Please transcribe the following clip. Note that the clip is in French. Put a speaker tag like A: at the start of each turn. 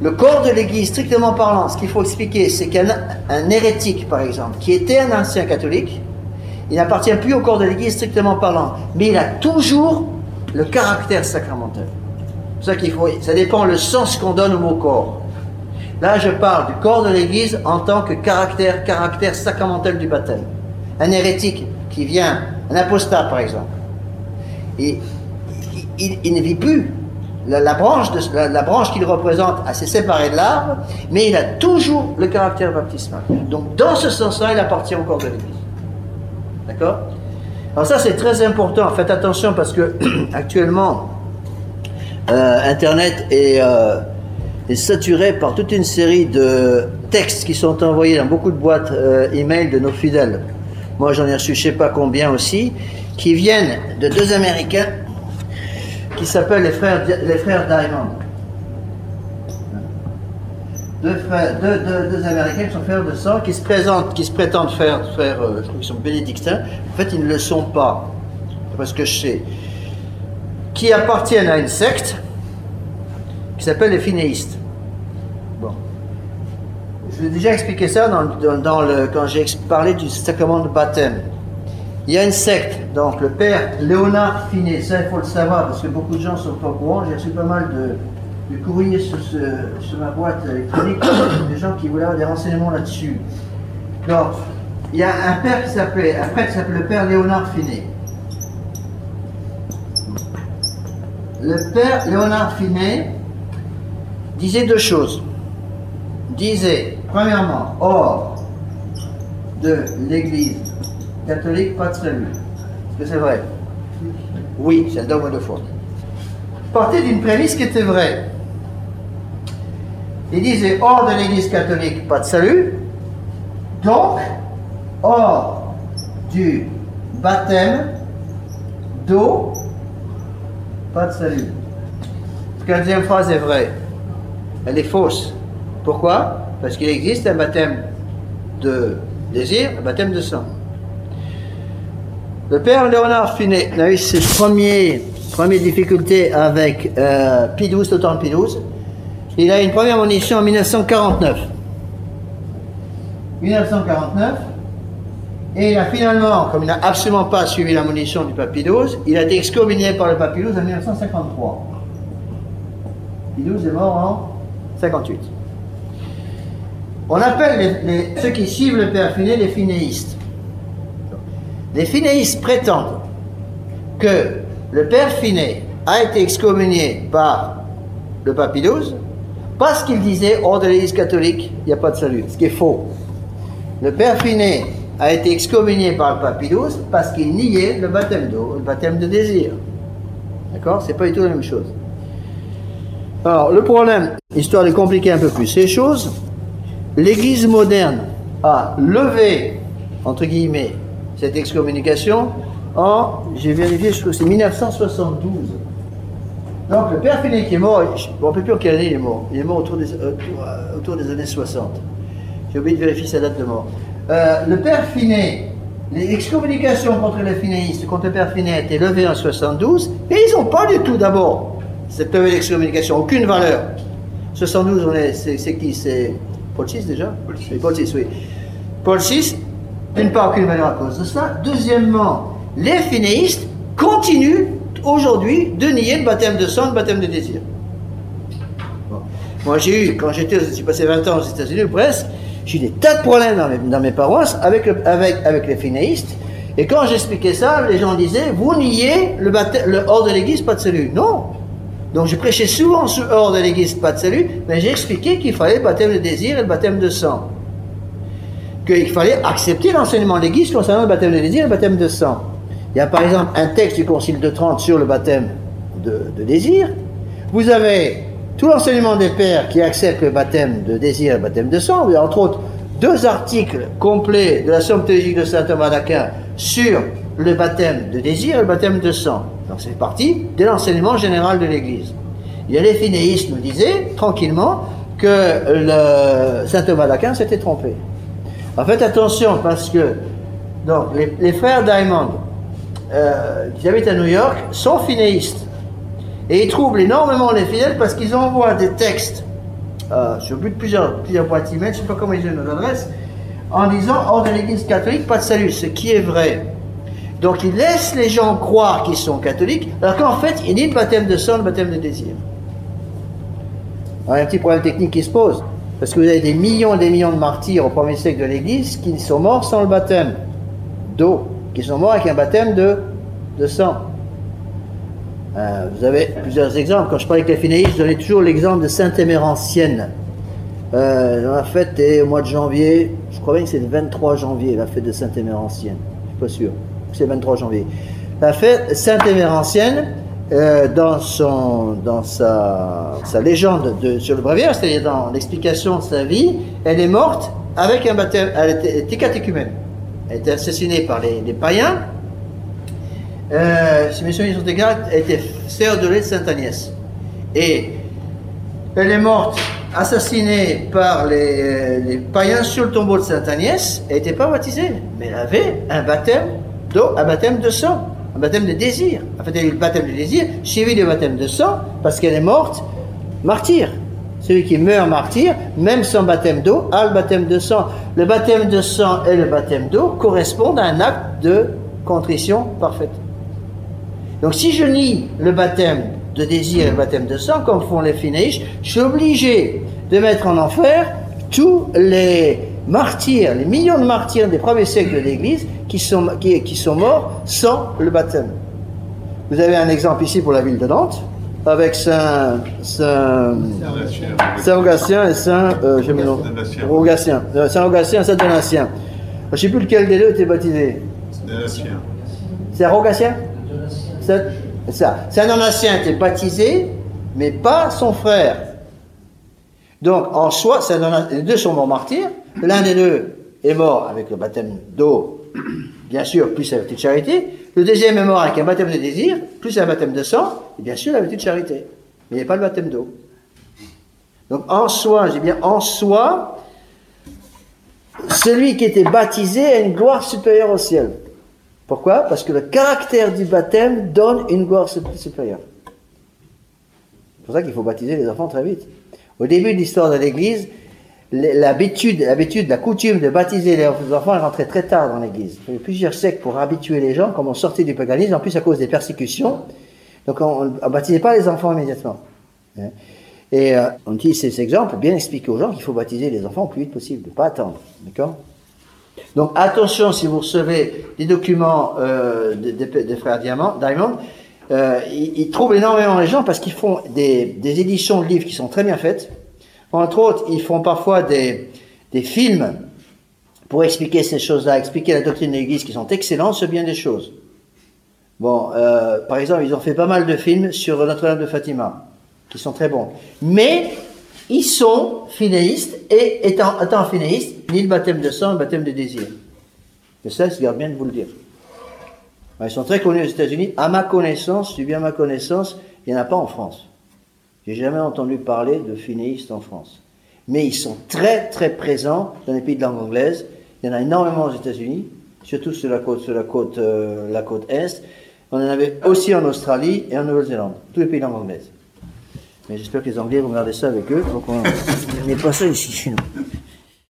A: Le corps de l'Église, strictement parlant, ce qu'il faut expliquer, c'est qu'un un hérétique, par exemple, qui était un ancien catholique, il n'appartient plus au corps de l'Église strictement parlant, mais il a toujours le caractère sacramentel. C'est ça qu'il faut, ça dépend le sens qu'on donne au mot corps. Là, je parle du corps de l'Église en tant que caractère, caractère sacramentel du baptême. Un hérétique qui vient, un apostat par exemple, et il ne vit plus la, branche, la, branche qu'il représente a s'est séparée de l'arbre, mais il a toujours le caractère baptismal. Donc, dans ce sens-là, il appartient au corps de l'Église. D'accord? Alors ça, c'est très important. Faites attention parce que actuellement, euh, Internet est, euh, est, saturé par toute une série de textes qui sont envoyés dans beaucoup de boîtes euh, email de nos fidèles. Moi, j'en ai reçu je sais pas combien aussi, qui viennent de deux Américains qui s'appellent les frères, les frères Diamond. Deux, frères, deux, deux, Américains qui sont frères de sang, qui se présentent, qui se prétendent faire, faire euh, je crois qu'ils sont bénédictins. En fait, ils ne le sont pas. Parce que je sais. Qui appartiennent à une secte qui s'appelle les finéistes. Bon. Je vais déjà expliquer ça dans, dans le, quand j'ai parlé du sacrement de baptême. Il y a une secte, donc le père Léonard Finet, ça il faut le savoir parce que beaucoup de gens sont pas au courant. J'ai reçu pas mal de, courriers sur, ma boîte électronique, des gens qui voulaient avoir des renseignements là-dessus. Donc, il y a un père qui s'appelait, un prêtre qui s'appelle le père Léonard Finet. Le père Léonard Finet disait deux choses. Disait, premièrement, hors de l'église catholique, pas de salut. Est-ce que c'est vrai? Oui, c'est un dogme de foi. Partait d'une prémisse qui était vraie. Il disait hors de l'Église catholique, pas de salut. Donc, hors du baptême d'eau, pas de salut. La deuxième phrase est vraie. Elle est fausse. Pourquoi? Parce qu'il existe un baptême de désir, un baptême de sang. Le père Léonard Finet a eu ses premières, premières difficultés avec euh, Pidouze, le temps de Pidouze. Il a eu une première munition en 1949. 1949. Et il a finalement, comme il n'a absolument pas suivi la munition du pape Pidouze, il a été excommunié par le pape Pidouze en 1953. Pidouze est mort en 58. On appelle ceux qui suivent le père Finet les finéistes. Les finéistes prétendent que le père Finet a été excommunié par le pape XII parce qu'il disait hors de l'église catholique, il n'y a pas de salut, ce qui est faux. Le père Finet a été excommunié par le pape XII parce qu'il niait le baptême d'eau, le baptême de désir. D'accord? C'est pas du tout la même chose. Alors, le problème, histoire de compliquer un peu plus ces choses, l'église moderne a levé, entre guillemets, cette excommunication en, j'ai vérifié, je crois que c'est 1972. Donc le père Finet qui est mort, on ne peut plus en quelle année il est mort. Il est mort autour des, autour, des années 60. J'ai oublié de vérifier sa date de mort. Euh, le père Finet, les excommunications contre les finéistes, contre le père Finet a été levées en 72, et ils n'ont pas du tout d'abord cette levée d'excommunication, aucune valeur. 72, c'est qui? C'est Paul VI déjà? Paul VI. Paul VI, oui. Paul VI, d'une part, aucune valeur à cause de ça. Deuxièmement, les finéistes continuent aujourd'hui de nier le baptême de sang, le baptême de désir. Moi, j'ai eu, quand j'étais, j'ai passé 20 ans aux États-Unis, presque, j'ai eu des tas de problèmes dans mes, paroisses avec, les finéistes. Et quand j'expliquais ça, les gens disaient Vous niez le, le hors de l'église, pas de salut. Non Donc je prêchais souvent sur hors de l'église, pas de salut, mais j'ai expliqué qu'il fallait le baptême de désir et le baptême de sang qu'il fallait accepter l'enseignement de l'Église concernant le baptême de désir et le baptême de sang. Il y a par exemple un texte du Concile de Trente sur le baptême de, désir. Vous avez tout l'enseignement des pères qui acceptent le baptême de désir et le baptême de sang. Vous avez entre autres deux articles complets de la Somme théologique de saint Thomas d'Aquin sur le baptême de désir et le baptême de sang. Donc c'est parti de l'enseignement général de l'Église. Il y a les finéistes nous disaient tranquillement que saint Thomas d'Aquin s'était trompé. En fait, attention, parce que donc, les, frères Diamond, euh, qui habitent à New York, sont finéistes. Et ils troublent énormément les fidèles parce qu'ils envoient des textes euh, sur but de plusieurs, plusieurs boîtes email, je ne sais pas comment ils ont nos adresses, en disant hors de l'église catholique, pas de salut, ce qui est vrai. Donc ils laissent les gens croire qu'ils sont catholiques, alors qu'en fait, il dit le baptême de sang, le baptême de désir. Alors, il y a un petit problème technique qui se pose, parce que vous avez des millions et des millions de martyrs au premier siècle de l'Église qui sont morts sans le baptême d'eau, qui sont morts avec un baptême de, de sang. Euh, vous avez plusieurs exemples. Quand je parlais avec les finéistes, je donnais toujours l'exemple de Sainte-Émérancienne. Euh, la fête est au mois de janvier, je crois bien que c'est le 23 janvier, la fête de Sainte-Émérancienne. Je suis pas sûr. C'est le 23 janvier. La fête Sainte-Émérancienne, euh, dans, son, dans sa, sa légende de, sur le bréviaire, c'est-à-dire dans l'explication de sa vie, elle est morte avec un baptême. Elle était, catéchumène. Elle était assassinée par les, païens euh, si mes souvenirs sont exacts, elle était sœur de Sainte Agnès. Et elle est morte, assassinée par les, les païens sur le tombeau de Sainte Agnès. Elle n'était pas baptisée, mais elle avait un baptême d'eau, un baptême de sang, un baptême de désir. En fait, elle a eu le baptême de désir, suivi du baptême de sang, parce qu'elle est morte martyr. Celui qui meurt martyr, même sans baptême d'eau, a le baptême de sang. Le baptême de sang et le baptême d'eau correspondent à un acte de contrition parfaite. Donc si je nie le baptême de désir et le baptême de sang, comme font les finéiches, je suis obligé de mettre en enfer tous les martyrs, les millions de martyrs des premiers siècles de l'Église qui sont, qui, qui sont morts sans le baptême. Vous avez un exemple ici pour la ville de Nantes, avec Saint, Saint, Saint Augastien et Saint, euh, je Augastien, euh, Saint Augastien et Saint Donatien. Je ne sais plus lequel des deux était baptisé. C'est Augastien. C'est un ancien qui est baptisé, mais pas son frère. Donc, en soi, les deux sont morts martyrs. L'un des deux est mort avec le baptême d'eau, bien sûr, plus la petite charité. Le deuxième est mort avec un baptême de désir, plus un baptême de sang, et bien sûr la petite charité. Mais il n'y a pas le baptême d'eau. Donc, en soi, j'ai bien en soi, celui qui était baptisé a une gloire supérieure au ciel. Pourquoi? Parce que le caractère du baptême donne une gloire supérieure. C'est pour ça qu'il faut baptiser les enfants très vite. Au début de l'histoire de l'Église, l'habitude, l'habitude, la coutume de baptiser les enfants est rentrée très tard dans l'Église. Il y a eu plusieurs siècles pour habituer les gens, comme on sortait du paganisme, en plus à cause des persécutions. Donc on ne baptisait pas les enfants immédiatement. Hein. Et euh, on utilise ces exemples pour bien expliquer aux gens qu'il faut baptiser les enfants le plus vite possible, ne pas attendre. D'accord? Donc attention si vous recevez des documents euh, des, frères Diamond, Diamond euh, ils, trouvent énormément les gens parce qu'ils font des, éditions de livres qui sont très bien faites. Entre autres, ils font parfois des, films pour expliquer ces choses-là, expliquer la doctrine de l'Église qui sont excellents, c'est bien des choses. Bon, euh, par exemple, ils ont fait pas mal de films sur Notre-Dame de Fatima, qui sont très bons. Mais ils sont finéistes et étant, finéistes, ni le baptême de sang, le baptême de désir. Et ça, je garde bien de vous le dire. Ils sont très connus aux États-Unis. À ma connaissance, dis bien ma connaissance, il n'y en a pas en France. J'ai jamais entendu parler de finéistes en France. Mais ils sont très très présents dans les pays de langue anglaise. Il y en a énormément aux États-Unis, surtout sur la côte, sur la côte, euh, la côte est. On en avait aussi en Australie et en Nouvelle-Zélande, tous les pays de langue anglaise. Mais j'espère que les Anglais vont garder ça avec eux, donc on n'est pas ça ici chez nous.